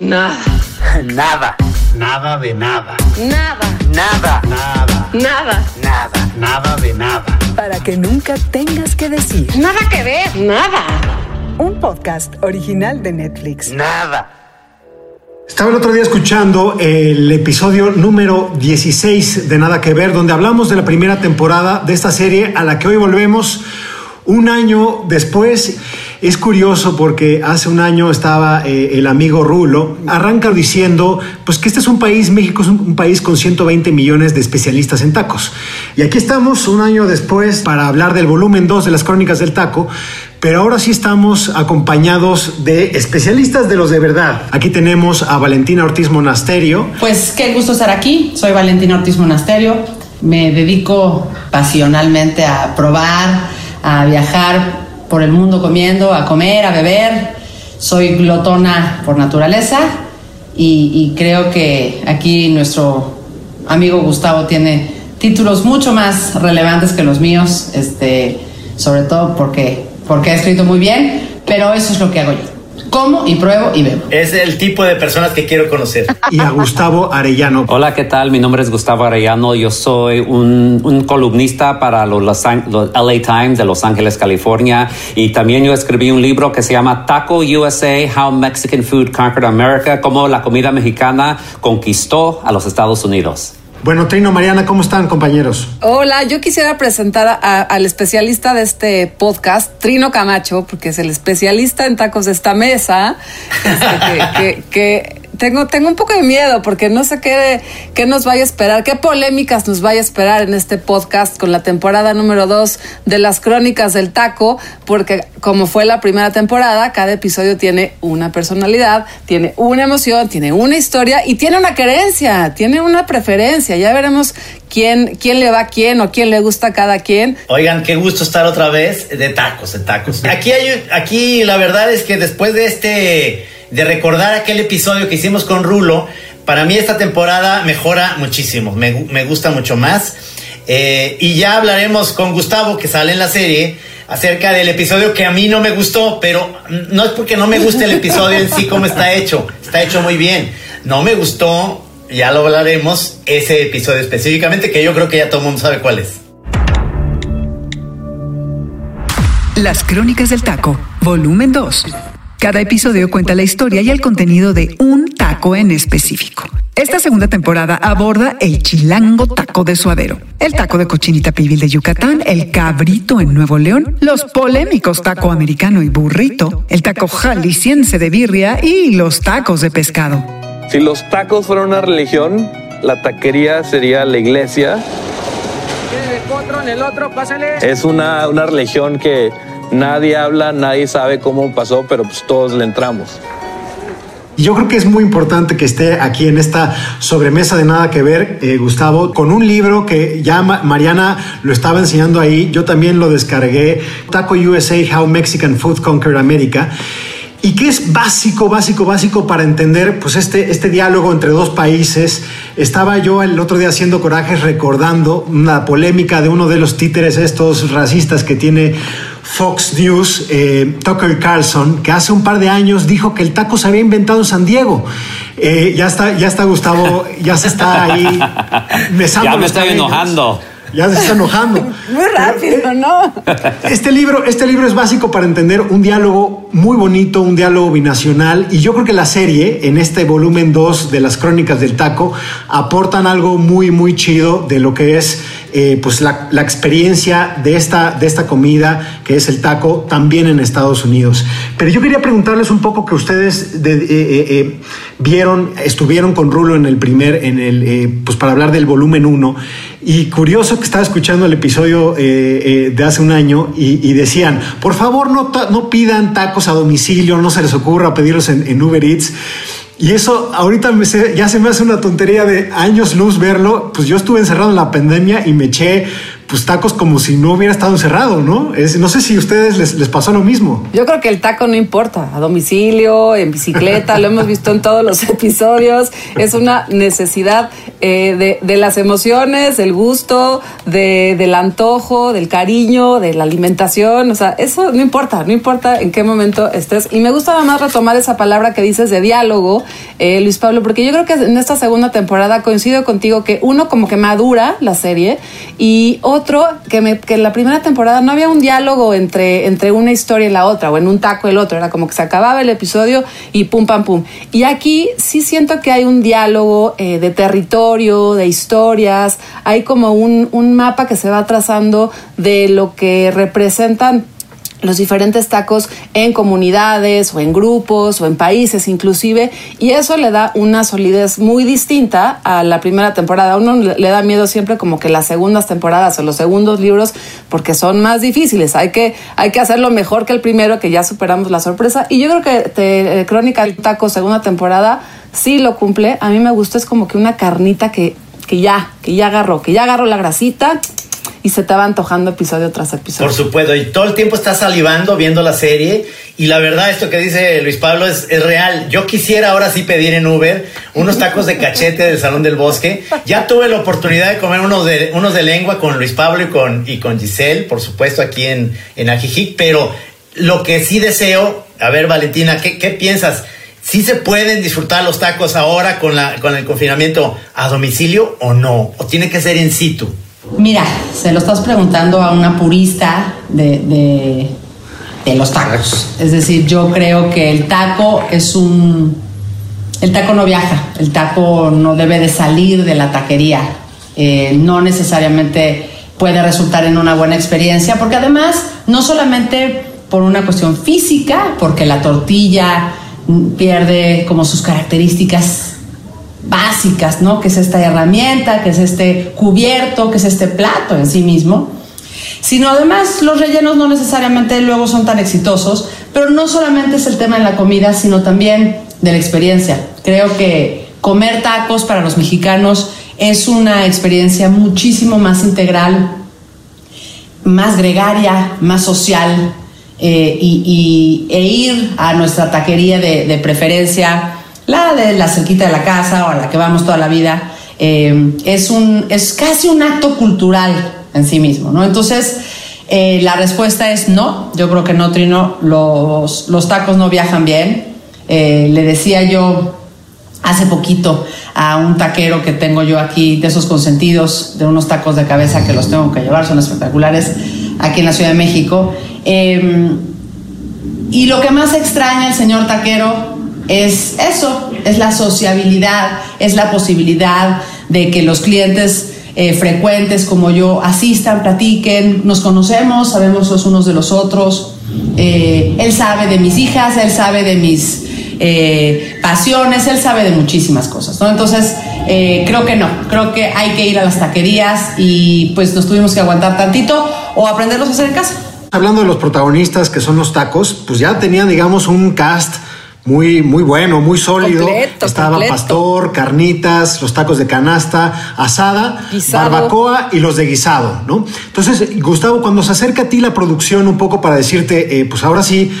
Nada. Nada. Nada de nada. Nada. Nada. Nada. Nada. Nada. Nada de nada. Para que nunca tengas que decir. Nada que ver. Nada. Un podcast original de Netflix. Nada. Estaba el otro día escuchando el episodio número 16 de Nada que Ver, donde hablamos de la primera temporada de esta serie a la que hoy volvemos un año después. Es curioso porque hace un año estaba eh, el amigo Rulo, arranca diciendo pues que este es un país, México es un, un país con 120 millones de especialistas en tacos. Y aquí estamos un año después para hablar del volumen 2 de las crónicas del taco, pero ahora sí estamos acompañados de especialistas de los de verdad. Aquí tenemos a Valentina Ortiz Monasterio. Pues qué gusto estar aquí. Soy Valentina Ortiz Monasterio. Me dedico pasionalmente a probar, a viajar por el mundo comiendo, a comer, a beber. Soy glotona por naturaleza y, creo que aquí nuestro amigo Gustavo tiene títulos mucho más relevantes que los míos, este, sobre todo porque, porque ha escrito muy bien, pero eso es lo que hago yo. Como y pruebo y bebo. Es el tipo de personas que quiero conocer. Y a Gustavo Arellano. Hola, ¿qué tal? Mi nombre es Gustavo Arellano. Yo soy un, un columnista para los, los, los, LA Times de Los Ángeles, California. Y también yo escribí un libro que se llama Taco USA, How Mexican Food Conquered America, cómo la comida mexicana conquistó a los Estados Unidos. Bueno, Trino, Mariana, ¿cómo están, compañeros? Hola, yo quisiera presentar a, al especialista de este podcast, Trino Camacho, porque es el especialista en tacos de esta mesa, este, que, que, que tengo, tengo un poco de miedo porque no sé qué, qué nos vaya a esperar, qué polémicas nos vaya a esperar en este podcast con la temporada número 2 de las crónicas del taco, porque como fue la primera temporada, cada episodio tiene una personalidad, tiene una emoción, tiene una historia y tiene una querencia, tiene una preferencia. Ya veremos quién, quién le va a quién o quién le gusta a cada quien. Oigan, qué gusto estar otra vez de tacos, de tacos. Aquí, aquí la verdad es que después de este de recordar aquel episodio que hicimos con Rulo, para mí esta temporada mejora muchísimo, me, me gusta mucho más. Eh, y ya hablaremos con Gustavo, que sale en la serie, acerca del episodio que a mí no me gustó, pero no es porque no me guste el episodio en sí como está hecho, está hecho muy bien. No me gustó, ya lo hablaremos, ese episodio específicamente, que yo creo que ya todo el mundo sabe cuál es. Las Crónicas del Taco, volumen 2. Cada episodio cuenta la historia y el contenido de un taco en específico. Esta segunda temporada aborda el chilango taco de suadero, el taco de cochinita pibil de Yucatán, el cabrito en Nuevo León, los polémicos taco americano y burrito, el taco jalisciense de birria y los tacos de pescado. Si los tacos fueran una religión, la taquería sería la iglesia. Es una, una religión que nadie habla, nadie sabe cómo pasó, pero pues todos le entramos. Y yo creo que es muy importante que esté aquí en esta sobremesa de nada que ver, eh, Gustavo, con un libro que ya Ma Mariana lo estaba enseñando ahí, yo también lo descargué, Taco USA, How Mexican Food Conquered America y que es básico, básico, básico para entender pues este, este diálogo entre dos países. Estaba yo el otro día haciendo corajes recordando una polémica de uno de los títeres estos racistas que tiene Fox News, eh, Tucker Carlson, que hace un par de años dijo que el taco se había inventado en San Diego. Eh, ya está, ya está Gustavo, ya se está ahí. Ya me estoy enojando. Ya se está enojando. Muy rápido, ¿no? Este libro, este libro es básico para entender un diálogo muy bonito, un diálogo binacional. Y yo creo que la serie, en este volumen 2 de las crónicas del taco, aportan algo muy, muy chido de lo que es eh, pues la, la, experiencia de esta, de esta comida, que es el taco, también en Estados Unidos. Pero yo quería preguntarles un poco que ustedes de, eh, eh, vieron, estuvieron con Rulo en el primer, en el, pues para hablar del volumen 1. Y curioso que estaba escuchando el episodio de hace un año y, y decían, por favor no, no, pidan tacos a domicilio, no se les ocurra pedirlos en, en Uber Eats. Y eso ahorita me se, ya se me hace una tontería de años luz verlo. Pues yo estuve encerrado en la pandemia y me eché pues tacos como si no hubiera estado encerrado, ¿no? Es, no sé si a ustedes les, les pasó lo mismo. Yo creo que el taco no importa, a domicilio, en bicicleta, lo hemos visto en todos los episodios, es una necesidad eh, de, de las emociones, del gusto, de, del antojo, del cariño, de la alimentación, o sea, eso no importa, no importa en qué momento estés. Y me gusta más retomar esa palabra que dices de diálogo, eh, Luis Pablo, porque yo creo que en esta segunda temporada coincido contigo que uno como que madura la serie y otro que, me, que en la primera temporada no había un diálogo entre, entre una historia y la otra, o en un taco el otro, era como que se acababa el episodio y pum, pam, pum. Y aquí sí siento que hay un diálogo eh, de territorio, de historias, hay como un, un mapa que se va trazando de lo que representan los diferentes tacos en comunidades o en grupos o en países inclusive y eso le da una solidez muy distinta a la primera temporada. A uno le da miedo siempre como que las segundas temporadas o los segundos libros porque son más difíciles. Hay que, hay que hacerlo mejor que el primero que ya superamos la sorpresa y yo creo que te, Crónica del Taco segunda temporada sí lo cumple. A mí me gusta es como que una carnita que, que ya, que ya agarró, que ya agarró la grasita y se te va antojando episodio tras episodio. Por supuesto, y todo el tiempo estás salivando viendo la serie. Y la verdad, esto que dice Luis Pablo es, es, real. Yo quisiera ahora sí pedir en Uber unos tacos de cachete del Salón del Bosque. Ya tuve la oportunidad de comer unos de, unos de lengua con Luis Pablo y con, y con Giselle, por supuesto, aquí en, en Ajijic. Pero lo que sí deseo, a ver, Valentina, ¿qué, qué piensas? ¿Sí se pueden disfrutar los tacos ahora con, la, con el confinamiento a domicilio o no? ¿O tiene que ser in situ? Mira, se lo estás preguntando a una purista de, de, los tacos. Es decir, yo creo que el taco es un... El taco no viaja, el taco no debe de salir de la taquería. Eh, no necesariamente puede resultar en una buena experiencia, porque además, no solamente por una cuestión física, porque la tortilla pierde como sus características básicas, ¿no? Que es esta herramienta, que es este cubierto, que es este plato en sí mismo. Sino además los rellenos no necesariamente luego son tan exitosos, pero no solamente es el tema de la comida, sino también de la experiencia. Creo que comer tacos para los mexicanos es una experiencia muchísimo más integral, más gregaria, más social, eh, y, e ir a nuestra taquería de preferencia la de la cerquita de la casa o a la que vamos toda la vida, eh, es, un, es casi un acto cultural en sí mismo, ¿no? Entonces, eh, la respuesta es no, yo creo que no, Trino, los, los tacos no viajan bien. Eh, le decía yo hace poquito a un taquero que tengo yo aquí, de esos consentidos, de unos tacos de cabeza que los tengo que llevar, son espectaculares, aquí en la Ciudad de México. y lo que más extraña el señor taquero es eso, es la sociabilidad, es la posibilidad de que los clientes eh, frecuentes como yo asistan, platiquen, nos conocemos, sabemos los unos de los otros. Eh, él sabe de mis hijas, él sabe de mis eh, pasiones, él sabe de muchísimas cosas, ¿no? Entonces, creo que no, creo que hay que ir a las taquerías y pues nos tuvimos que aguantar tantito o aprenderlos a hacer en casa. Hablando de los protagonistas que son los tacos, pues ya tenían, digamos, un cast muy, muy bueno, muy sólido. Completo, Estaba completo. pastor, carnitas, los tacos de canasta, asada, Guisado. barbacoa y los de guisado, ¿no? Entonces, Gustavo, cuando se acerca a ti la producción un poco para decirte, eh, pues ahora sí,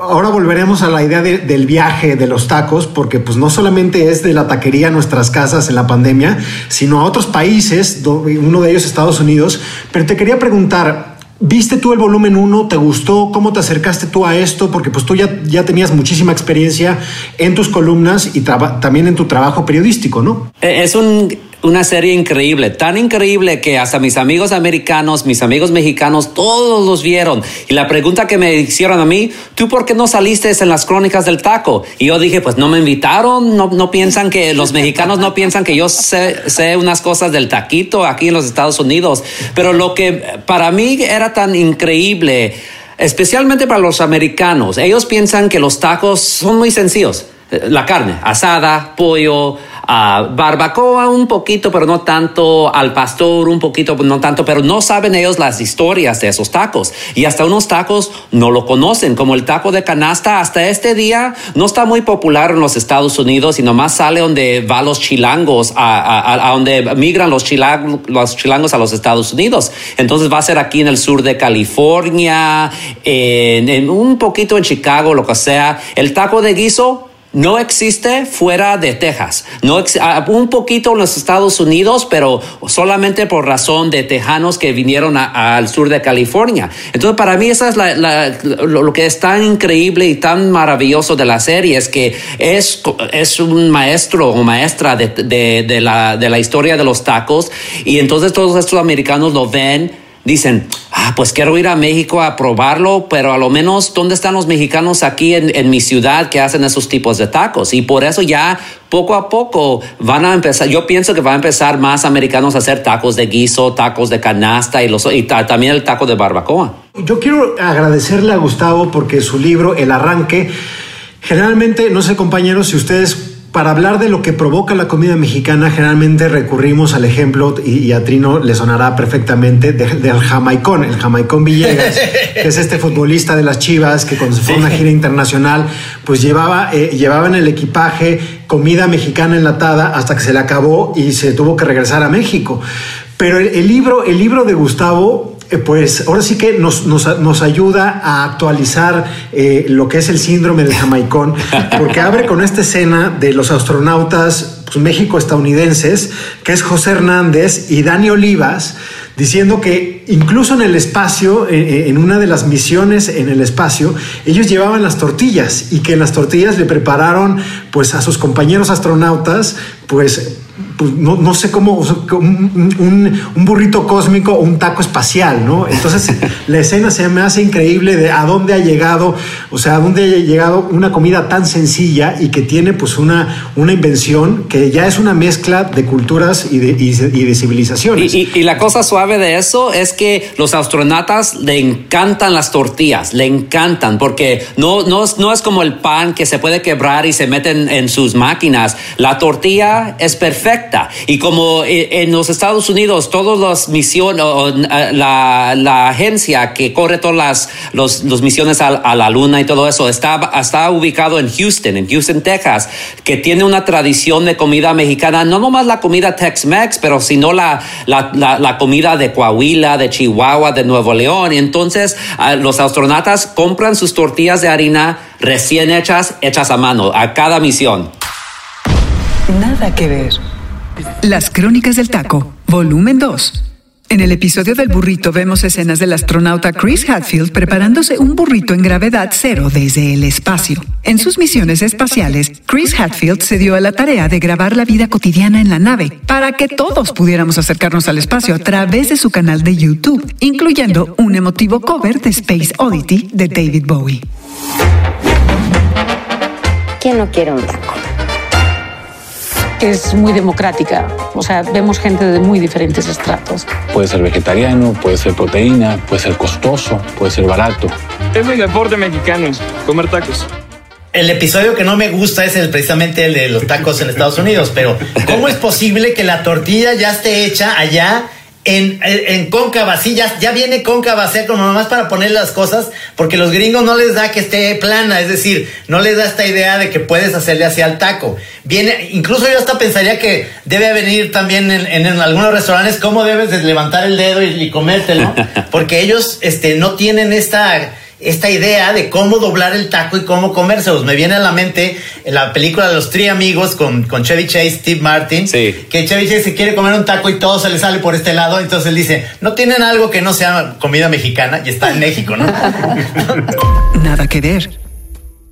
ahora volveremos a la idea de- del viaje de los tacos, porque pues no solamente es de la taquería a nuestras casas en la pandemia, sino a otros países, uno de ellos Estados Unidos. Pero te quería preguntar, ¿Viste tú el volumen 1? ¿Te gustó? ¿Cómo te acercaste tú a esto? Porque pues tú ya, ya tenías muchísima experiencia en tus columnas y también en tu trabajo periodístico, ¿no? Eh, Es un- una serie increíble, tan increíble que hasta mis amigos americanos, mis amigos mexicanos, todos los vieron. Y la pregunta que me hicieron a mí, ¿tú por qué no saliste en las crónicas del taco? Y yo dije, pues no me invitaron, no, no piensan que los mexicanos no piensan que yo sé, sé unas cosas del taquito aquí en los Estados Unidos. Pero lo que para mí era tan increíble, especialmente para los americanos, ellos piensan que los tacos son muy sencillos. La carne, asada, pollo, a barbacoa un poquito, pero no tanto, al pastor un poquito, no tanto, pero no saben ellos las historias de esos tacos. Y hasta unos tacos no lo conocen, como el taco de canasta, hasta este día no está muy popular en los Estados Unidos y nomás sale donde van los chilangos, a, donde migran los, los chilangos a los Estados Unidos. Entonces va a ser aquí en el sur de California, en un poquito en Chicago, lo que sea. El taco de guiso no existe fuera de Texas. No un poquito en los Estados Unidos, pero solamente por razón de tejanos que vinieron al sur de California. Entonces, para mí, eso es lo, que es tan increíble y tan maravilloso de la serie, es que es, es un maestro o maestra de, de, la, de la historia de los tacos. Y entonces todos estos americanos lo ven dicen, ah, pues quiero ir a México a probarlo, pero a lo menos, ¿dónde están los mexicanos aquí en, mi ciudad que hacen esos tipos de tacos? Y por eso ya poco a poco van a empezar, yo pienso que van a empezar más americanos a hacer tacos de guiso, tacos de canasta y, los, y también el taco de barbacoa. Yo quiero agradecerle a Gustavo porque su libro, El Arranque, generalmente, no sé compañeros, si ustedes para hablar de lo que provoca la comida mexicana, generalmente recurrimos al ejemplo, y, a Trino le sonará perfectamente, del jamaicón, el jamaicón Villegas, que es este futbolista de las Chivas que cuando se fue a una gira internacional, pues llevaba, eh, llevaba en el equipaje comida mexicana enlatada hasta que se le acabó y se tuvo que regresar a México. Pero el libro, el libro de Gustavo pues ahora sí que nos, nos, ayuda a actualizar eh, lo que es el síndrome del jamaicón, porque abre con esta escena de los astronautas pues, México-estadounidenses, que es José Hernández y Dani Olivas, diciendo que incluso en el espacio, en una de las misiones en el espacio, ellos llevaban las tortillas y que en las tortillas le prepararon pues a sus compañeros astronautas pues pues no, no, sé cómo, un, un, burrito cósmico o un taco espacial, ¿no? Entonces la escena se me hace increíble de a dónde ha llegado, o sea, a dónde ha llegado una comida tan sencilla y que tiene pues una, una invención que ya es una mezcla de culturas y de, y de civilizaciones. Y, y, la cosa suave de eso es que los astronautas le encantan las tortillas, le encantan, porque no, no, no es como el pan que se puede quebrar y se meten en sus máquinas. La tortilla es perfecta y como eh, en los Estados Unidos, todas las misiones, eh, la, la, agencia que corre todas las los, misiones a, la luna y todo eso, está, está ubicado en Houston, en Houston, Texas, que tiene una tradición de comida mexicana, no nomás la comida Tex-Mex, pero sino la, la, la, comida de Coahuila, de Chihuahua, de Nuevo León. Y entonces los astronautas compran sus tortillas de harina recién hechas, hechas a mano, a cada misión. Nada que ver. Las Crónicas del Taco, volumen 2. En el episodio del burrito vemos escenas del astronauta Chris Hadfield preparándose un burrito en gravedad cero desde el espacio. En sus misiones espaciales, Chris Hadfield se dio a la tarea de grabar la vida cotidiana en la nave para que todos pudiéramos acercarnos al espacio a través de su canal de YouTube, incluyendo un emotivo cover de Space Oddity de David Bowie. ¿Quién no quiere un taco? Es muy democrática. O sea, vemos gente de muy diferentes estratos. Puede ser vegetariano, puede ser proteína, puede ser costoso, puede ser barato. Es el deporte mexicano, comer tacos. El episodio que no me gusta es el, precisamente el de los tacos en Estados Unidos, pero ¿cómo es posible que la tortilla ya esté hecha allá en, en cóncava, sí, ya, viene cóncava, sea como nomás para poner las cosas, porque los gringos no les da que esté plana, es decir, no les da esta idea de que puedes hacerle así al taco. Viene, incluso yo hasta pensaría que debe venir también en, algunos restaurantes cómo debes de levantar el dedo y, y comértelo, porque ellos este, no tienen esta esta idea de cómo doblar el taco y cómo comérselos. Me viene a la mente la película de los tres amigos con, con Chevy Chase, Steve Martin, que Chevy Chase se quiere comer un taco y todo se le sale por este lado, entonces él dice, no tienen algo que no sea comida mexicana y está en México, ¿no? Nada que ver.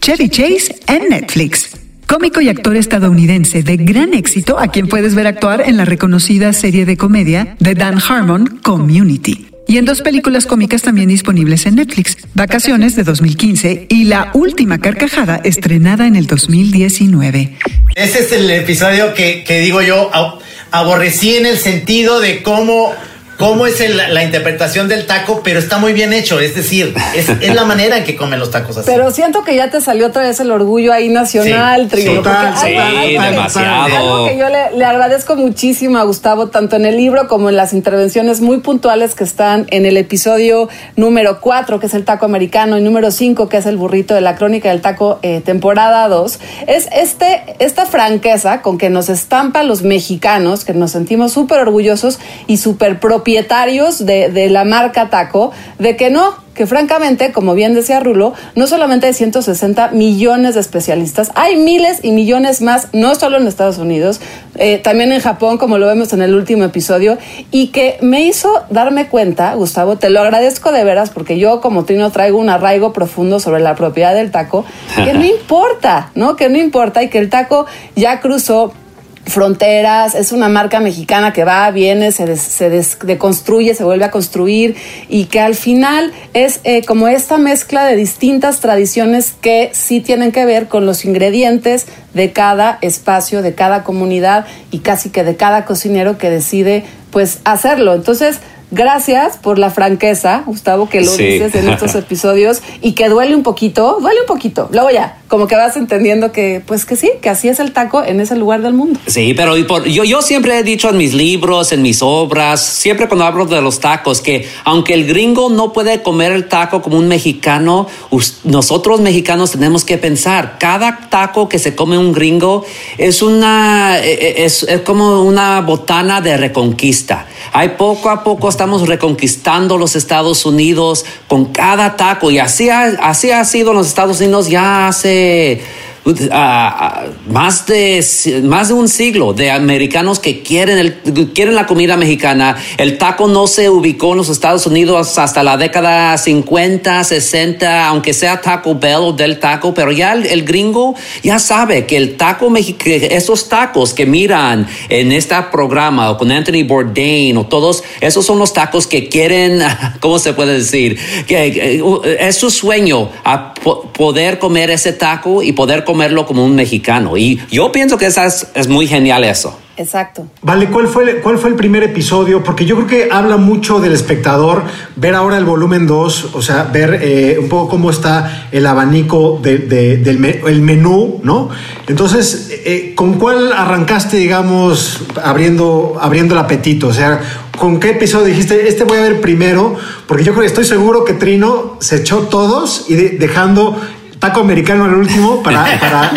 Chevy Chase en Netflix. Cómico y actor estadounidense de gran éxito a quien puedes ver actuar en la reconocida serie de comedia de Dan Harmon, Community y en dos películas cómicas también disponibles en Netflix, Vacaciones de 2015 y La Última Carcajada, estrenada en el 2019. Ese es el episodio que, digo yo, aborrecí en el sentido de cómo cómo es el- la interpretación del taco, pero está muy bien hecho. Es decir, es, es la manera en que comen los tacos así. Pero siento que ya te salió otra vez el orgullo ahí nacional, Sí, sí, algo- que- demasiado. Algo que yo le, le agradezco muchísimo a Gustavo, tanto en el libro como en las intervenciones muy puntuales que están en el episodio número 4, que es el taco americano, y número 5, que es el burrito de la crónica del taco, eh, temporada 2, es este, esta franqueza con que nos estampa los mexicanos, que nos sentimos súper orgullosos y súper propietarios de, de la marca taco, de que no, que francamente, como bien decía Rulo, no solamente hay 160 millones de especialistas, hay miles y millones más, no solo en Estados Unidos, eh, también en Japón, como lo vemos en el último episodio, y que me hizo darme cuenta, Gustavo, te lo agradezco de veras, porque yo como Trino traigo un arraigo profundo sobre la propiedad del taco, que no importa, ¿no? Que no importa y que el taco ya cruzó fronteras, es una marca mexicana que va, viene, se, des- se des- deconstruye, se vuelve a construir y que al final es eh, como esta mezcla de distintas tradiciones que sí tienen que ver con los ingredientes de cada espacio, de cada comunidad y casi que de cada cocinero que decide pues hacerlo. Entonces, Gracias por la franqueza, Gustavo, que lo Sí. dices en estos episodios y que duele un poquito, duele un poquito. Luego ya, como que vas entendiendo que, pues que sí, que así es el taco en ese lugar del mundo. Sí, pero yo, yo siempre he dicho en mis libros, en mis obras, siempre cuando hablo de los tacos, que aunque el gringo no puede comer el taco como un mexicano, nosotros mexicanos tenemos que pensar, cada taco que se come un gringo es una, eh, es, es como una botana de reconquista. Hay poco a poco estamos reconquistando los Estados Unidos con cada taco. Y así ha, así ha sido en los Estados Unidos ya hace ah, más de más de un siglo de americanos que quieren el, quieren la comida mexicana. El taco no se ubicó en los Estados Unidos hasta la década 50, 60, aunque sea Taco Bell o del taco, pero ya el, el gringo ya sabe que el taco esos tacos que miran en este programa o con Anthony Bourdain o todos, esos son los tacos que quieren, ¿cómo se puede decir? Que, uh, es su sueño a po- poder comer ese taco y poder comerlo como un mexicano. Y yo pienso que esa es, es muy genial eso. Exacto. Vale, ¿cuál fue, el, ¿cuál fue el primer episodio? Porque yo creo que habla mucho del espectador, ver ahora el volumen 2, o sea, ver eh, un poco cómo está el abanico de- de- del me- el menú, ¿no? Entonces, eh, ¿con cuál arrancaste, digamos, abriendo, abriendo el apetito? O sea, ¿con qué episodio dijiste, este voy a ver primero? Porque yo creo que estoy seguro que Trino se echó todos y de- dejando taco americano al último para, para,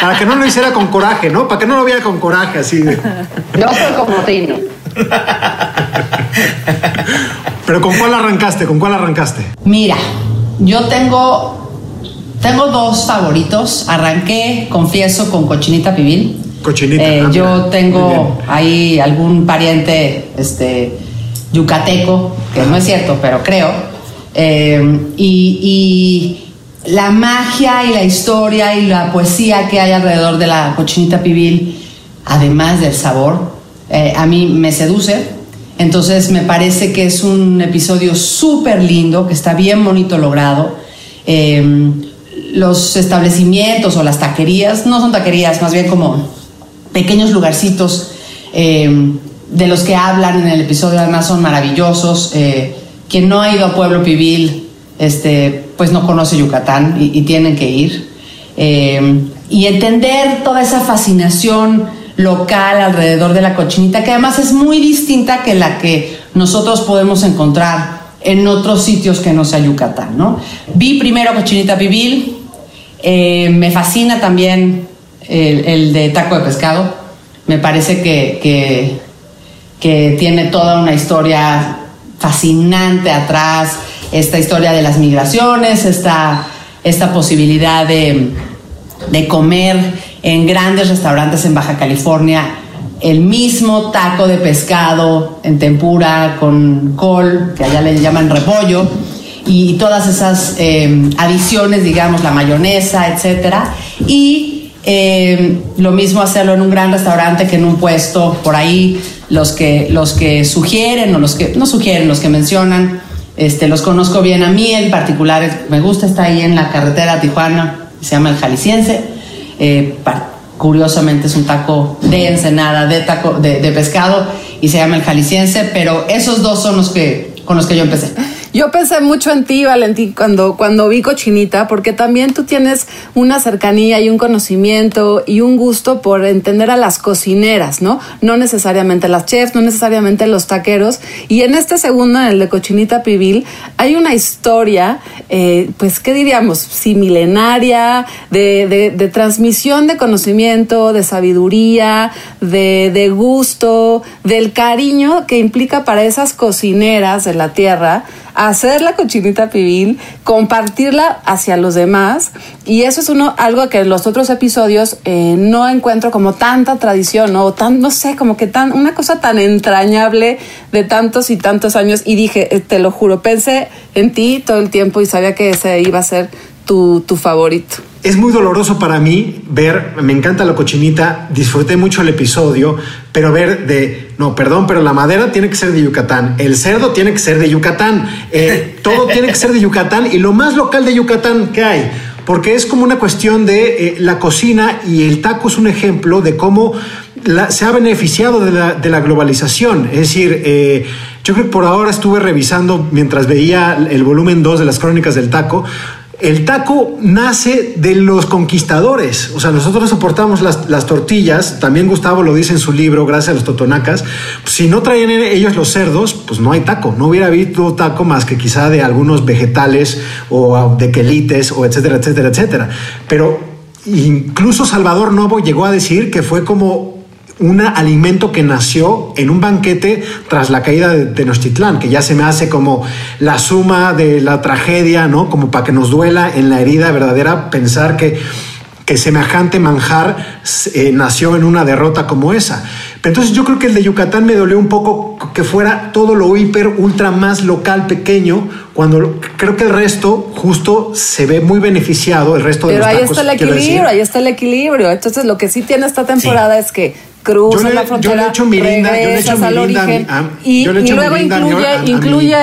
para que no lo hiciera con coraje, ¿no? Para que no lo viera con coraje, así de... Yo soy como Trino. Pero ¿con cuál arrancaste? ¿Con cuál arrancaste? Mira, yo tengo, tengo dos favoritos. Arranqué, confieso, con cochinita pibil. Cochinita. Eh, ah, yo tengo ahí algún pariente este, yucateco, que no es cierto, pero creo. Eh, y, y la magia y la historia y la poesía que hay alrededor de la cochinita pibil, además del sabor, eh, a mí me seduce. Entonces me parece que es un episodio súper lindo, que está bien bonito logrado. Eh, los establecimientos o las taquerías, no son taquerías, más bien como pequeños lugarcitos eh, de los que hablan en el episodio, además son maravillosos. Eh, quien no ha ido a Pueblo Pibil, este, pues no conoce Yucatán y, y tienen que ir. Eh, y entender toda esa fascinación local alrededor de la cochinita, que además es muy distinta que la que nosotros podemos encontrar en otros sitios que no sea Yucatán, ¿no? Vi primero Cochinita Pibil, eh, me fascina también el, de taco de pescado, me parece que, que tiene toda una historia fascinante atrás, esta historia de las migraciones, esta, esta posibilidad de, de comer en grandes restaurantes en Baja California el mismo taco de pescado en tempura con col, que allá le llaman repollo, y todas esas eh, adiciones, digamos, la mayonesa, etcétera. Y eh, lo mismo hacerlo en un gran restaurante que en un puesto por ahí, los que, los que sugieren o los que no sugieren, los que mencionan, este, los conozco bien a mí en particular, me gusta, está ahí en la carretera Tijuana, se llama el Jalisciense. Eh, curiosamente es un taco de ensenada, de, taco, de pescado, y se llama El Jalisciense, pero esos dos son los que, con los que yo empecé. Yo pensé mucho en ti, Valentín, cuando, cuando vi Cochinita, porque también tú tienes una cercanía y un conocimiento y un gusto por entender a las cocineras, ¿no? No necesariamente las chefs, no necesariamente los taqueros. Y en este segundo, en el de Cochinita Pibil, hay una historia, eh, pues, ¿qué diríamos? Similenaria, de, de, de transmisión de conocimiento, de sabiduría, de, de gusto, del cariño que implica para esas cocineras de la tierra hacer la cochinita pibil, compartirla hacia los demás y eso es uno algo que en los otros episodios eh, no encuentro como tanta tradición o tan no sé como que tan una cosa tan entrañable de tantos y tantos años y dije eh, te lo juro pensé en ti todo el tiempo y sabía que ese iba a ser tu, tu favorito. Es muy doloroso para mí ver, me encanta la cochinita, disfruté mucho el episodio, pero ver de, no, perdón, pero la madera tiene que ser de Yucatán, el cerdo tiene que ser de Yucatán, eh, todo tiene que ser de Yucatán y lo más local de Yucatán que hay, porque es como una cuestión de eh, la cocina y el taco es un ejemplo de cómo la, se ha beneficiado de la, de la globalización, es decir, eh, yo creo que por ahora estuve revisando mientras veía el volumen 2 de las crónicas del taco, el taco nace de los conquistadores. O sea, nosotros soportamos las, las, tortillas. También Gustavo lo dice en su libro, gracias a los totonacas. Si no traían ellos los cerdos, pues no hay taco. No hubiera habido taco más que quizá de algunos vegetales o de quelites o etcétera, etcétera, etcétera. Pero incluso Salvador Novo llegó a decir que fue como un alimento que nació en un banquete tras la caída de Tenochtitlán, que ya se me hace como la suma de la tragedia, ¿no? Como para que nos duela en la herida verdadera pensar que, que semejante manjar eh, nació en una derrota como esa. Pero entonces yo creo que el de Yucatán me dolió un poco que fuera todo lo hiper, ultra más local, pequeño, cuando creo que el resto justo se ve muy beneficiado, el resto de Pero los ahí tacos, está el equilibrio, ahí está el equilibrio. Entonces lo que sí tiene esta temporada es que cruzas Yo le- la yo frontera, le echo mirinda, yo le regresas echo al mirinda origen y, yo le y echo luego mirinda incluye, a- a mi incluye,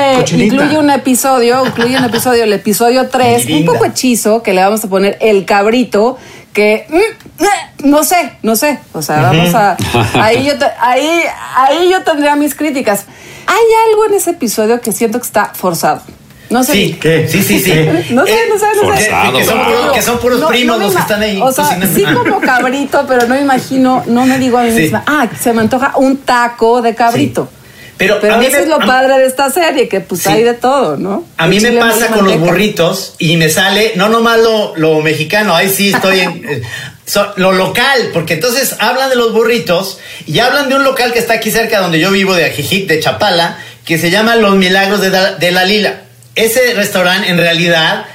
incluye un episodio, incluye un episodio, el episodio 3, un poco hechizo, que le vamos a poner el cabrito, que mm, eh, no sé, no sé. O sea, vamos a. Ahí yo, ahí, ahí yo tendría mis críticas. Hay algo en ese episodio que siento que está forzado. No sé. Sí, ¿Qué? sí, sí, sí. No sé, no sé, no sé. Forzado, que, son que son puros No, primos no los que están ahí O sea, cocinando. sí como cabrito, pero no me imagino, no me digo a mí Sí. misma, ah, se me antoja un taco de cabrito. Pero, Pero a mí eso me- es lo a- padre de esta serie, que pues Sí. hay de todo, ¿no? A mí me pasa con los burritos y me sale, no nomás lo, lo mexicano, ahí sí estoy en eh, so- lo local, porque entonces hablan de los burritos y hablan de un local que está aquí cerca donde yo vivo, de Ajijic, de Chapala, que se llama Los Milagros de, Da- de la Lila. Ese restaurante en realidad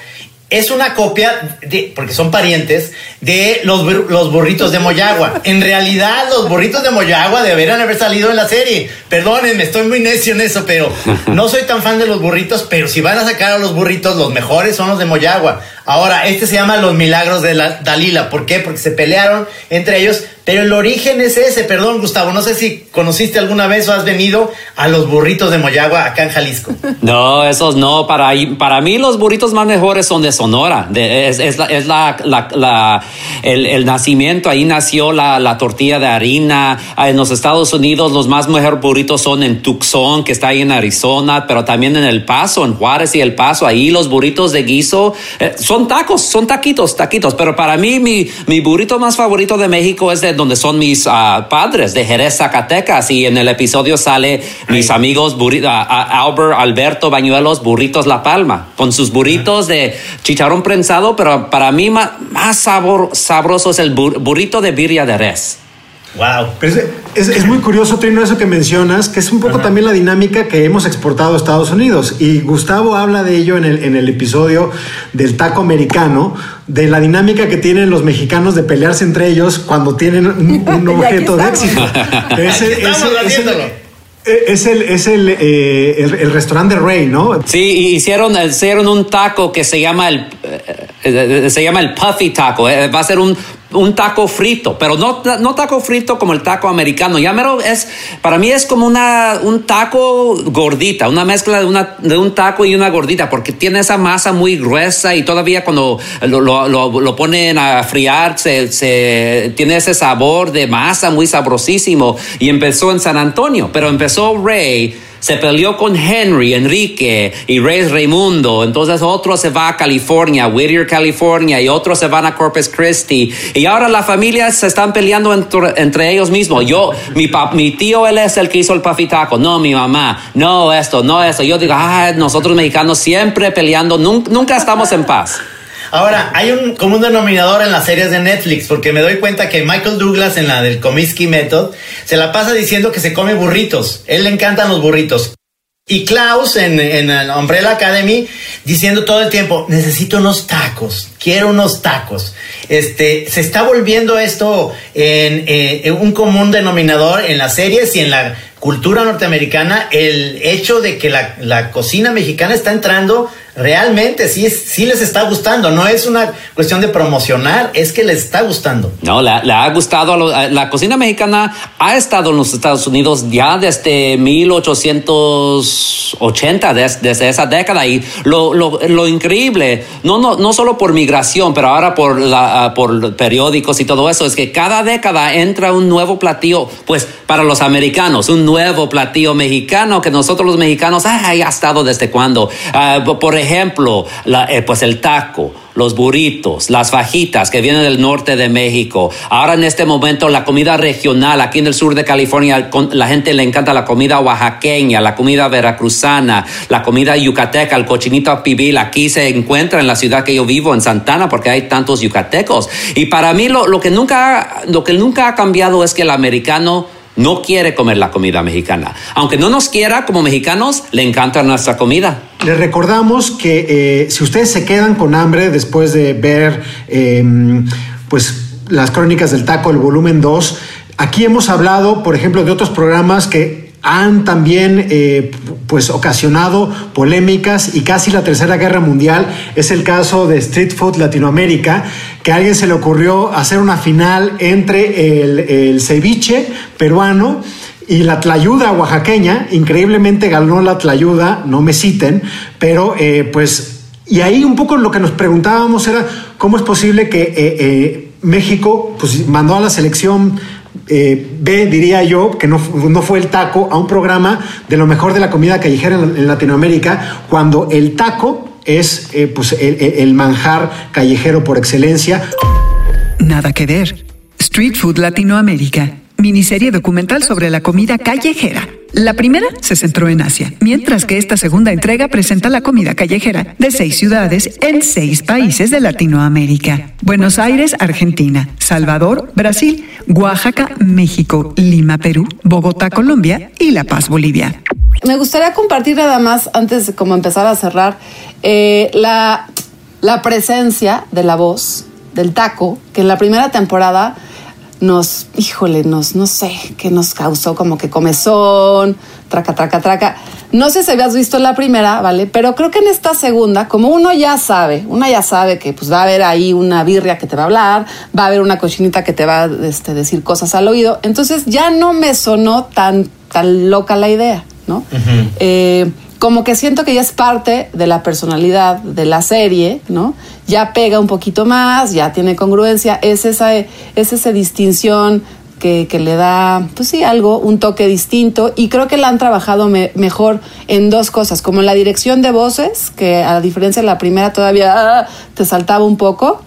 es una copia, porque son parientes, de los, los burritos de Moyagua. En realidad, los burritos de Moyagua deberían haber salido en la serie. Perdónenme, estoy muy necio en eso, pero no soy tan fan de los burritos, pero si van a sacar a los burritos, los mejores son los de Moyagua. Ahora, este se llama Los Milagros de la Dalila. ¿Por qué? Porque se pelearon entre ellos, pero el origen es ese. Perdón, Gustavo, no sé si conociste alguna vez o has venido a los burritos de Moyagua acá en Jalisco. No, esos no. Para, para mí los burritos más mejores son de Sonora. Es, la, es la- el, nacimiento. Ahí nació la, la tortilla de harina. Ah, En los Estados Unidos los más mejores burritos son en Tucson, que está ahí en Arizona, pero también en El Paso, en Juárez y El Paso. Ahí los burritos de guiso eh, tacos, son taquitos, taquitos. Pero para mí mi, mi burrito más favorito de México es de donde son mis ah, padres, de Jerez, Zacatecas. Y en el episodio sale mis amigos burri- a- a- Albert, Alberto Bañuelos, Burritos La Palma, con sus burritos de chicharrón prensado, pero para mí ma- más, sabor, sabroso es el bur- burrito de birria de res. Wow. Pero es- es muy curioso, Trino, eso que mencionas, que es un poco también la dinámica que hemos exportado a Estados Unidos. Y Gustavo habla de ello en el, en el episodio del taco americano, de la dinámica que tienen los mexicanos de pelearse entre ellos cuando tienen un, objeto de éxito. Ese- Aquí estamos ese- ese- haciéndolo. Es el, es el, eh, el, el restaurante de Rey, ¿no? Sí, hicieron, hicieron un taco que se llama el, eh, eh, se llama el puffy taco. Va a ser un un taco frito, pero no, no taco frito como el taco americano. Ya mero es, para mí es como una, un taco gordita, una mezcla de, una, de un taco y una gordita, porque tiene esa masa muy gruesa y todavía cuando lo, lo, lo, ponen a friar se, se, tiene ese sabor de masa muy sabrosísimo. Y empezó en San Antonio, pero empezó Ray se peleó con Henry, Enrique y Rey Raimundo. Entonces otro se va a California, Whittier, California, y otros se van a Corpus Christi. Y ahora las familias se están peleando entre, ellos mismos. Yo, mi, pap, mi tío, él es el que hizo el pafitaco. No, mi mamá. No, esto, no, esto. Yo digo, ah, nosotros mexicanos siempre peleando, nunca estamos en paz. Ahora, hay un común denominador en las series de Netflix, porque me doy cuenta que Michael Douglas en la del Comiskey Method se la pasa diciendo que se come burritos. Él le encantan los burritos. Y Klaus en, en Umbrella Academy diciendo todo el tiempo, necesito unos tacos, quiero unos tacos. Este, se está volviendo esto en, eh, en un común denominador en las series y en la cultura norteamericana, el hecho de que la, la cocina mexicana está entrando realmente sí, sí les está gustando. No es una cuestión de promocionar, es que les está gustando. No, le, ha gustado. A lo, la cocina mexicana ha estado en los Estados Unidos ya desde 1880, desde, desde esa década. Y lo, lo, lo, increíble, no, no, no solo por migración, pero ahora por, la, por periódicos y todo eso, es que cada década entra un nuevo platillo, pues para los americanos, un nuevo platillo mexicano que nosotros los mexicanos, ah, ya ha estado desde cuándo. Uh, por ejemplo, eh, pues el taco, los burritos, las fajitas que vienen del norte de México. Ahora en este momento la comida regional, aquí en el sur de California, la gente le encanta la comida oaxaqueña, la comida veracruzana, la comida yucateca, el cochinito pibil. Aquí se encuentra en la ciudad que yo vivo, en Santana, porque hay tantos yucatecos. Y para mí lo, lo que, nunca, lo que nunca ha cambiado es que el americano no quiere comer la comida mexicana. Aunque no nos quiera como mexicanos, le encanta nuestra comida. Les recordamos que eh, si ustedes se quedan con hambre después de ver eh, pues, las crónicas del taco, el volumen 2, aquí hemos hablado, por ejemplo, de otros programas que han también eh, pues ocasionado polémicas y casi la tercera guerra mundial. Es el caso de Street Food Latinoamérica que a alguien se le ocurrió hacer una final entre el, ceviche peruano y la tlayuda oaxaqueña, increíblemente ganó la tlayuda, no me citen, pero eh, pues, y ahí un poco lo que nos preguntábamos era cómo es posible que eh, México pues, mandó a la selección eh, B, diría yo, que no, no, fue el taco, a un programa de lo mejor de la comida callejera en, en Latinoamérica, cuando el taco es eh, pues, el, el manjar callejero por excelencia. Nada que ver. Street Food Latinoamérica miniserie documental sobre la comida callejera. La primera se centró en Asia, mientras que esta segunda entrega presenta la comida callejera de seis ciudades en seis países de Latinoamérica. Buenos Aires, Argentina, Salvador, Brasil, Oaxaca, México, Lima, Perú, Bogotá, Colombia y La Paz, Bolivia. Me gustaría compartir nada más, antes de como empezar a cerrar, eh, la, la presencia de la voz del taco, que en la primera temporada nos, híjole, nos, no sé, que nos causó como que comezón, traca, traca, traca. No sé si habías visto la primera, ¿vale? Pero creo que en esta segunda, como uno ya sabe, una ya sabe que pues va a haber ahí una birria que te va a hablar, va a haber una cochinita que te va a este, decir cosas al oído, entonces ya no me sonó tan, tan loca la idea, ¿no? Uh -huh. eh, como que siento que ya es parte de la personalidad de la serie, ¿no? Ya pega un poquito más, ya tiene congruencia, es esa, es esa distinción que, le da, pues sí, algo, un toque distinto y creo que la han trabajado me, mejor en dos cosas, como en la dirección de voces, que a diferencia de la primera todavía ah, te saltaba un poco,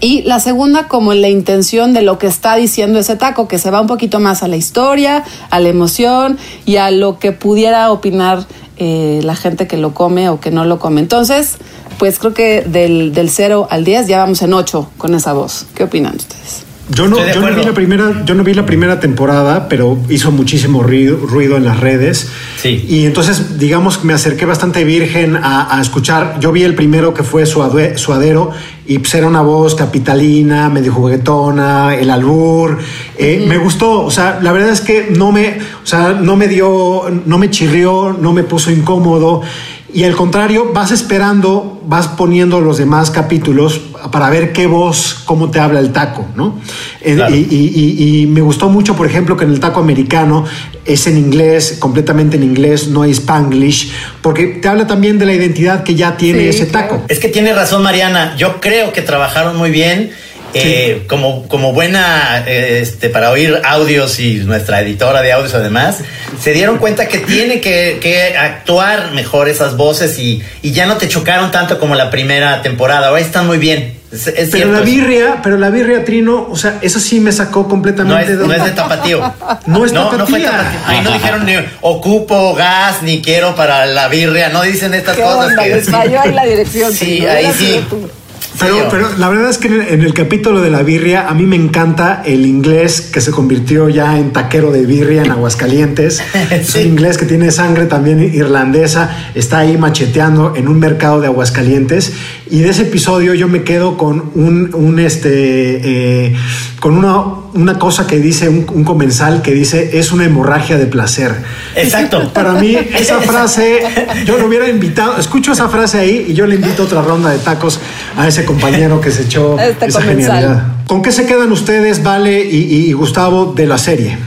y la segunda, como en la intención de lo que está diciendo ese taco, que se va un poquito más a la historia, a la emoción y a lo que pudiera opinar eh, la gente que lo come o que no lo come. Entonces, pues creo que del, del 0 al 10 ya vamos en 8 con esa voz. ¿Qué opinan ustedes? Yo no, yo no, vi la primera, yo no vi la primera temporada, pero hizo muchísimo ruido, ruido en las redes. Sí. Y entonces, digamos, me acerqué bastante virgen a, a escuchar. Yo vi el primero que fue Suade, Suadero y pues era una voz capitalina, medio juguetona, el albur. Eh, uh -huh. Me gustó, o sea, la verdad es que no me, o sea, no me dio, no me chirrió, no me puso incómodo. Y al contrario, vas esperando, vas poniendo los demás capítulos para ver qué voz, cómo te habla el taco, ¿no? Eh, Claro. y, y- y- y me gustó mucho, por ejemplo, que en el taco americano es en inglés, completamente en inglés, no hay spanglish, porque te habla también de la identidad que ya tiene Sí, ese claro. taco. Es que tiene razón Mariana, yo creo que trabajaron muy bien. Eh, como, como buena eh, este, para oír audios y nuestra editora de audios además, se dieron cuenta que tiene que, que actuar mejor esas voces y, y ya no te chocaron tanto como la primera temporada. Ahora están muy bien. Es, es Pero cierto la birria, pero la birria Trino, o sea, esa sí me sacó no completamente es, no es de tapatío. No es no, no fue tapatía. tapatío. Ahí no dijeron ni ocupo gas ni quiero para la birria. No dicen estas ¿Qué cosas. onda? que- Les falló ahí la dirección. Sí, ahí sí. tú. Pero, pero la verdad es que en el, en el capítulo de la birria, a mí me encanta el inglés que se convirtió ya en taquero de birria en Aguascalientes. Es Sí. un inglés que tiene sangre también irlandesa, está ahí macheteando en un mercado de Aguascalientes. Y de ese episodio yo me quedo con un, un este, eh, con una, una cosa que dice un, un comensal que dice es una hemorragia de placer. Exacto. Para mí, esa frase, yo lo hubiera invitado, escucho esa frase ahí y yo le invito a otra ronda de tacos a ese compañero que se echó Este esa comensal. genialidad. ¿Con qué se quedan ustedes, Vale y, y Gustavo, de la serie?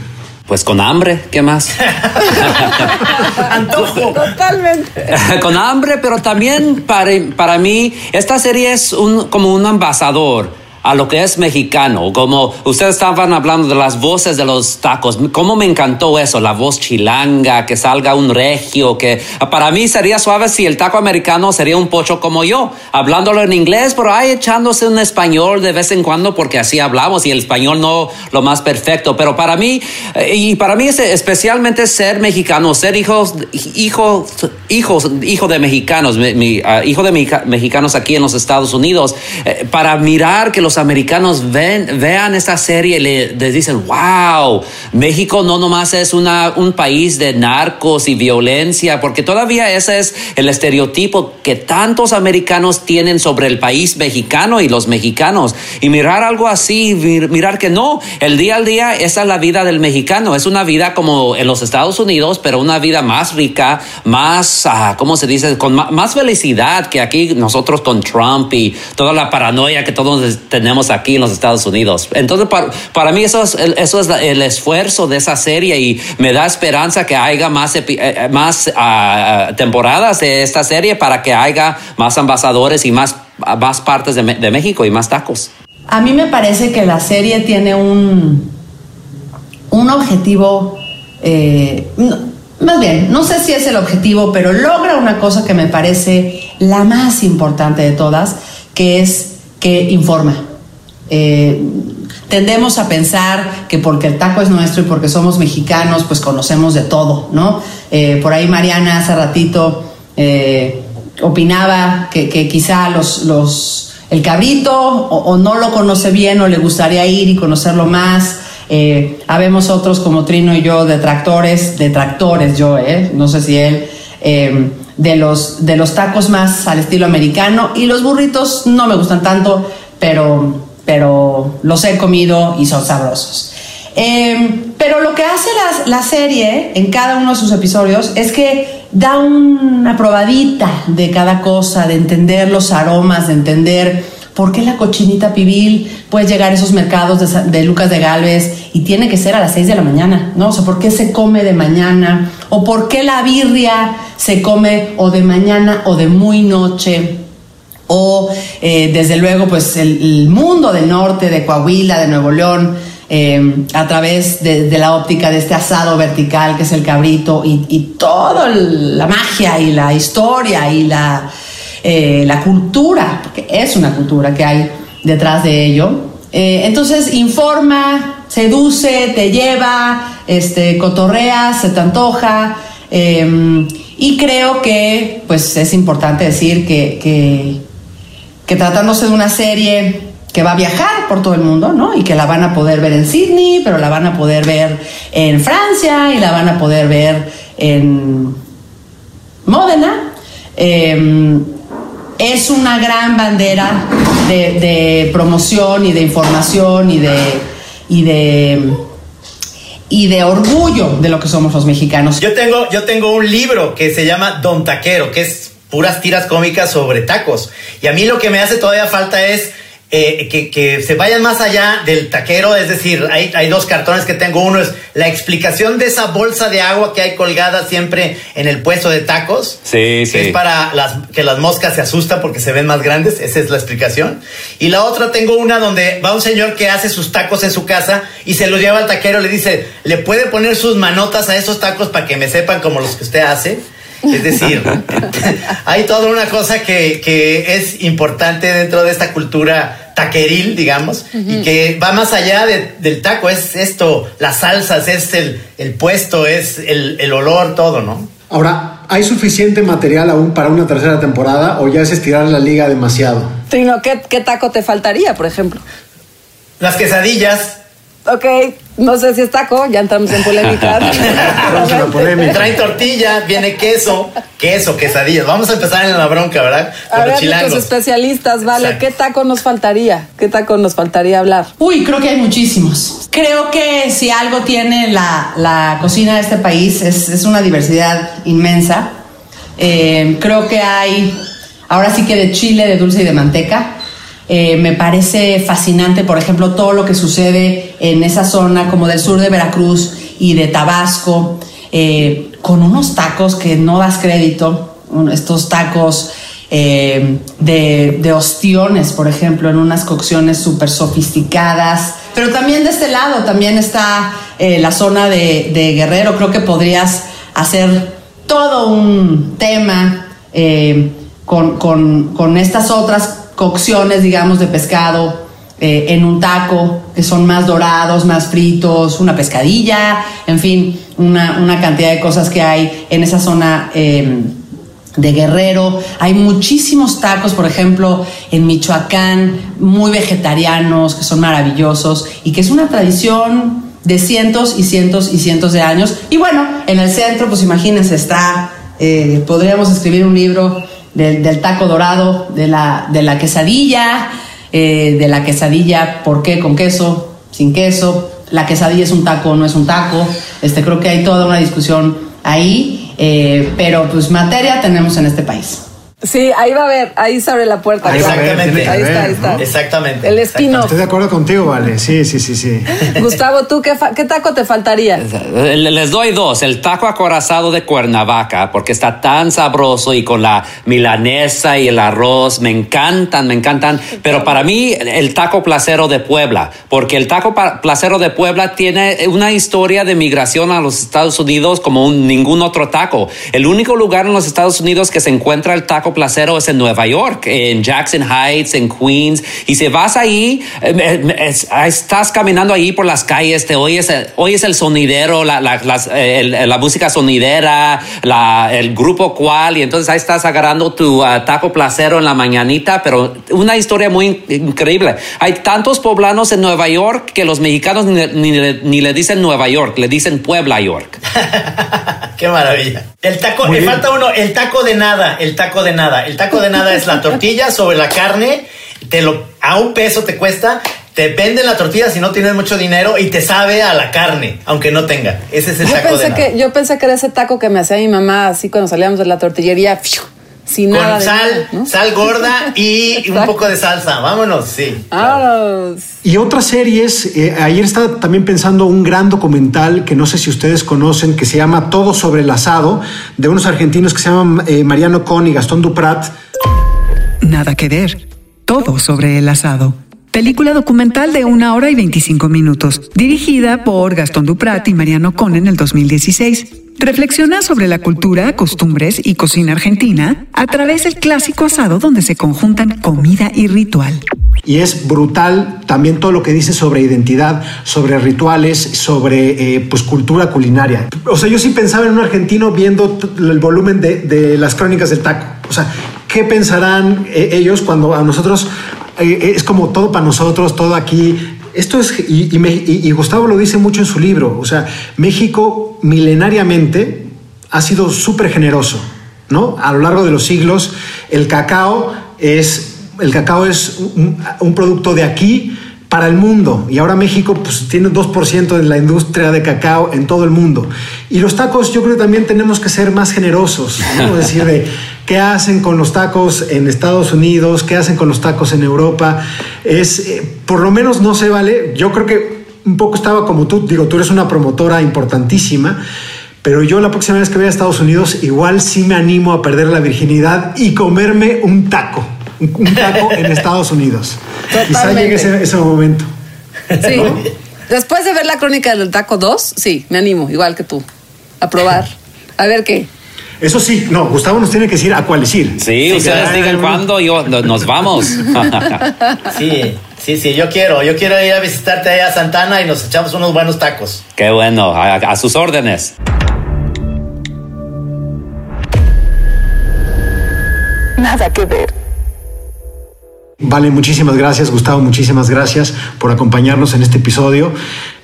Pues con hambre, ¿qué más? Antojo. Totalmente. con hambre, pero también para, para mí esta serie es un, como un ambasador a lo que es mexicano, como ustedes estaban hablando de las voces de los tacos, cómo me encantó eso, la voz chilanga, que salga un regio, que para mí sería suave si el taco americano sería un pocho como yo, hablándolo en inglés, pero ahí echándose un español de vez en cuando porque así hablamos y el español no lo más perfecto, pero para mí, eh, y para mí es especialmente ser mexicano, ser hijos, hijos, hijos, hijo de mexicanos, ah, hijo de mexica- mexicanos aquí en los Estados Unidos, eh, para mirar que los americanos ven, vean esta serie y le, les dicen, wow, México no nomás es una, un país de narcos y violencia, porque todavía ese es el estereotipo que tantos americanos tienen sobre el país mexicano y los mexicanos. Y mirar algo así, mir- mirar que no, el día al día, esa es la vida del mexicano, es una vida como en los Estados Unidos, pero una vida más rica, más, ah, ¿cómo se dice? Con más felicidad que aquí nosotros con Trump y toda la paranoia que todos tenemos aquí en los Estados Unidos. Entonces, para, para mí eso es, eso es el esfuerzo de esa serie y me da esperanza que haya más, eh, eh, más ah, temporadas de esta serie para que haya más ambasadores y más, más partes de, de México y más tacos. A mí me parece que la serie tiene un, un objetivo, eh, más bien, no sé si es el objetivo, pero logra una cosa que me parece la más importante de todas, que es que informa. Eh, tendemos a pensar que porque el taco es nuestro y porque somos mexicanos, pues conocemos de todo, ¿no? Eh, por ahí Mariana hace ratito eh, opinaba que, quizá los, los, el cabrito o, no lo conoce bien o le gustaría ir y conocerlo más. Habemos otros como Trino y yo, detractores, detractores yo, ¿eh? no sé si él, de, los, de los tacos más al estilo americano y los burritos no me gustan tanto, pero, pero los he comido y son sabrosos. Eh, pero lo que hace la, la serie en cada uno de sus episodios es que da una probadita de cada cosa, de entender los aromas, de entender por qué la cochinita pibil puede llegar a esos mercados de Lucas de Galvez y tiene que ser a las 6 de la mañana, ¿no? O sea, por qué se come de mañana, o por qué la birria se come o de mañana o de muy noche o eh, desde luego pues el, mundo del norte, de Coahuila, de Nuevo León, eh, a través de, la óptica de este asado vertical que es el cabrito y, toda la magia y la historia y la, eh, la cultura, porque es una cultura que hay detrás de ello. Entonces informa, seduce, te lleva, este, cotorrea, se te antoja. y creo que pues es importante decir que, que tratándose de una serie que va a viajar por todo el mundo, ¿no? Y que la van a poder ver en Sydney, pero la van a poder ver en Francia y la van a poder ver en Módena. Eh, es una gran bandera de, de promoción y de información y de, y de y de orgullo de lo que somos los mexicanos. Yo tengo, yo tengo un libro que se llama Don Taquero, que es puras tiras cómicas sobre tacos. Y a mí lo que me hace todavía falta es eh, que, que se vayan más allá del taquero, es decir, hay, hay dos cartones que tengo. Uno es la explicación de esa bolsa de agua que hay colgada siempre en el puesto de tacos. Sí, que sí. Es para las, que las moscas se asustan porque se ven más grandes. Esa es la explicación. Y la otra tengo una donde va un señor que hace sus tacos en su casa y se los lleva al taquero. Le dice, ¿le puede poner sus manotas a esos tacos para que me sepan como los que usted hace? Es decir, hay toda una cosa que, que es importante dentro de esta cultura taqueril, digamos, y que va más allá de- del taco. Es esto, las salsas, es el, el puesto, es el, el olor, todo, ¿no? Ahora, ¿hay suficiente material aún para una tercera temporada o ya es estirar la liga demasiado? Trino, ¿qué, qué taco te faltaría, por ejemplo? Las quesadillas. Ok, no sé si es taco, ya entramos en polémica. Vamos a la polémica. Traen tortilla, viene queso, queso, quesadillas. Vamos a empezar en la bronca, ¿verdad? Con A los ver, chilangos. especialistas, vale, Exacto. ¿qué taco nos faltaría? ¿Qué taco nos faltaría hablar? Uy, creo que hay muchísimos. Creo que si algo tiene la, la cocina de este país es, es una diversidad inmensa. Eh, creo que hay, ahora sí que de chile, de dulce y de manteca. Eh, me parece fascinante, por ejemplo, todo lo que sucede en esa zona como del sur de Veracruz y de Tabasco, eh, con unos tacos que no das crédito, estos tacos eh, de, ostiones, por ejemplo, en unas cocciones súper sofisticadas. Pero también de este lado, también está la zona de, de Guerrero. Creo que podrías hacer todo un tema con, con- con estas otras cocciones, digamos, de pescado eh, en un taco, que son más dorados, más fritos, una pescadilla, en fin, una, una cantidad de cosas que hay en esa zona. eh, de Guerrero. Hay muchísimos tacos, por ejemplo, en Michoacán, muy vegetarianos, que son maravillosos y que es una tradición de cientos y cientos y cientos de años. Y bueno, en el centro, pues imagínense, está, eh, podríamos escribir un libro del, del taco dorado, de la, de la quesadilla, eh, de la quesadilla, ¿por qué? Con queso, sin queso. La quesadilla es un taco o no es un taco. Este, creo que hay toda una discusión ahí. Eh, pero pues materia tenemos en este país. Sí, ahí va a ver, ahí se abre la puerta. Ahí que Ahí está, ahí está. ¿no? Exactamente. El espino. Estoy de acuerdo contigo, vale. Sí, sí, sí, sí. Gustavo, ¿tú qué, fa- qué taco te faltaría? Eh, Les doy dos. El taco acorazado de Cuernavaca, porque está tan sabroso y con la milanesa y el arroz. Me encantan, me encantan. Pero para mí, el taco placero de Puebla, porque el taco placero de Puebla tiene una historia de migración a los Estados Unidos como un- ningún otro taco. El único lugar en los Estados Unidos que se encuentra el taco placero es en Nueva York, en Jackson Heights, en Queens. Y si vas ahí, eh, eh, es- estás caminando ahí por las calles, te oyes, el- oyes el sonidero, la, eh, música sonidera, el grupo cual, y entonces ahí estás agarrando tu ah, taco placero en la mañanita, pero una historia muy in- increíble. Hay tantos poblanos en Nueva York que los mexicanos ni le dicen Nueva York, le dicen Puebla York. Qué maravilla. El taco, Muy le bien. falta uno, el taco de nada, el taco de nada. El taco de nada es la tortilla sobre la carne, te lo, a un peso te cuesta, te venden la tortilla si no tienes mucho dinero y te sabe a la carne, aunque no tenga. Ese es el Yo taco de pensé, nada. que, yo pensé que era ese taco que me hacía mi mamá así cuando salíamos de la tortillería, ¡fiu! Sin nada Con de sal, ¿no? sal gorda y un poco de salsa. Vámonos, sí. Vámonos. Y otras series, eh, ayer estaba también pensando un gran documental que no sé si ustedes conocen, que se llama Todo sobre el asado, de unos argentinos que se llaman eh, Mariano Con y Gastón Duprat. Nada que ver. Todo sobre el asado. Película documental de una hora y 25 minutos, dirigida por Gastón Duprat y Mariano Con en el 2016. Reflexiona sobre la cultura, costumbres y cocina argentina a través del clásico asado donde se conjuntan comida y ritual. Y es brutal también todo lo que dice sobre identidad, sobre rituales, sobre eh, pues cultura culinaria. O sea, yo sí pensaba en un argentino viendo el volumen de, de las crónicas del taco. O sea, ¿qué pensarán eh, ellos cuando a nosotros eh, es como todo para nosotros, todo aquí? Esto es, y, Gustavo lo dice mucho en su libro, o sea, México milenariamente ha sido súper generoso, ¿no? A lo largo de los siglos, el cacao es, el cacao es un, un producto de aquí para el mundo y ahora México pues, tiene 2% de la industria de cacao en todo el mundo. Y los tacos yo creo que también tenemos que ser más generosos, ¿no? Es decir, de qué hacen con los tacos en Estados Unidos, qué hacen con los tacos en Europa. Es, eh, por lo menos no se vale. Yo creo que un poco estaba como tú, digo, tú eres una promotora importantísima. Pero yo la próxima vez que vaya a Estados Unidos, igual sí me animo a perder la virginidad y comerme un taco. Un, un taco en Estados Unidos. Quizá Totalmente. llegue ese, ese momento. Sí. Después de ver la crónica del taco 2, sí, me animo, igual que tú, a probar. A ver qué. Eso sí, no, Gustavo nos tiene que decir a cuáles ir. Sí, ustedes digan cuándo yo, no- nos vamos. Sí, sí, sí, yo quiero. Yo quiero ir a visitarte allá a Santana y nos echamos unos buenos tacos. Qué bueno, a, a sus órdenes. Nada que ver. Vale, muchísimas gracias, Gustavo, muchísimas gracias por acompañarnos en este episodio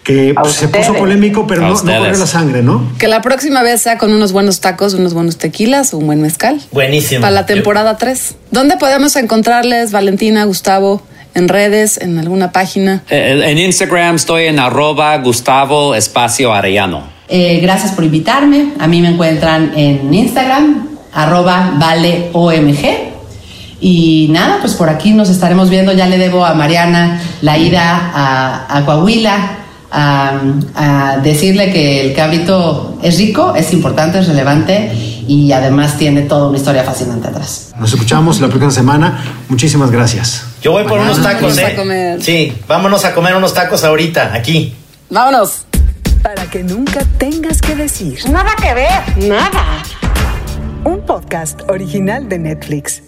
que pues, se puso polémico, pero no, no corrió la sangre, ¿no? Que la próxima vez sea con unos buenos tacos, unos buenos tequilas, un buen mezcal. Buenísimo. Para la temporada 3. ¿Dónde podemos encontrarles, Valentina, Gustavo? ¿En redes? ¿En alguna página? Eh, En Instagram estoy en arroba Gustavo Espacio Arellano. Eh, gracias por invitarme. A mí me encuentran en Instagram, arroba valeomg. Y nada, pues por aquí nos estaremos viendo. Ya le debo a Mariana la ida a, a Coahuila a, a decirle que el cabrito es rico, es importante, es relevante y además tiene toda una historia fascinante atrás. Nos escuchamos la próxima semana. Muchísimas gracias. Yo voy por unos tacos, Vamos a ¿eh? comer. Sí, vámonos a comer unos tacos ahorita, aquí. ¡Vámonos! Para que nunca tengas que decir. Nada que ver, nada. Un podcast original de Netflix.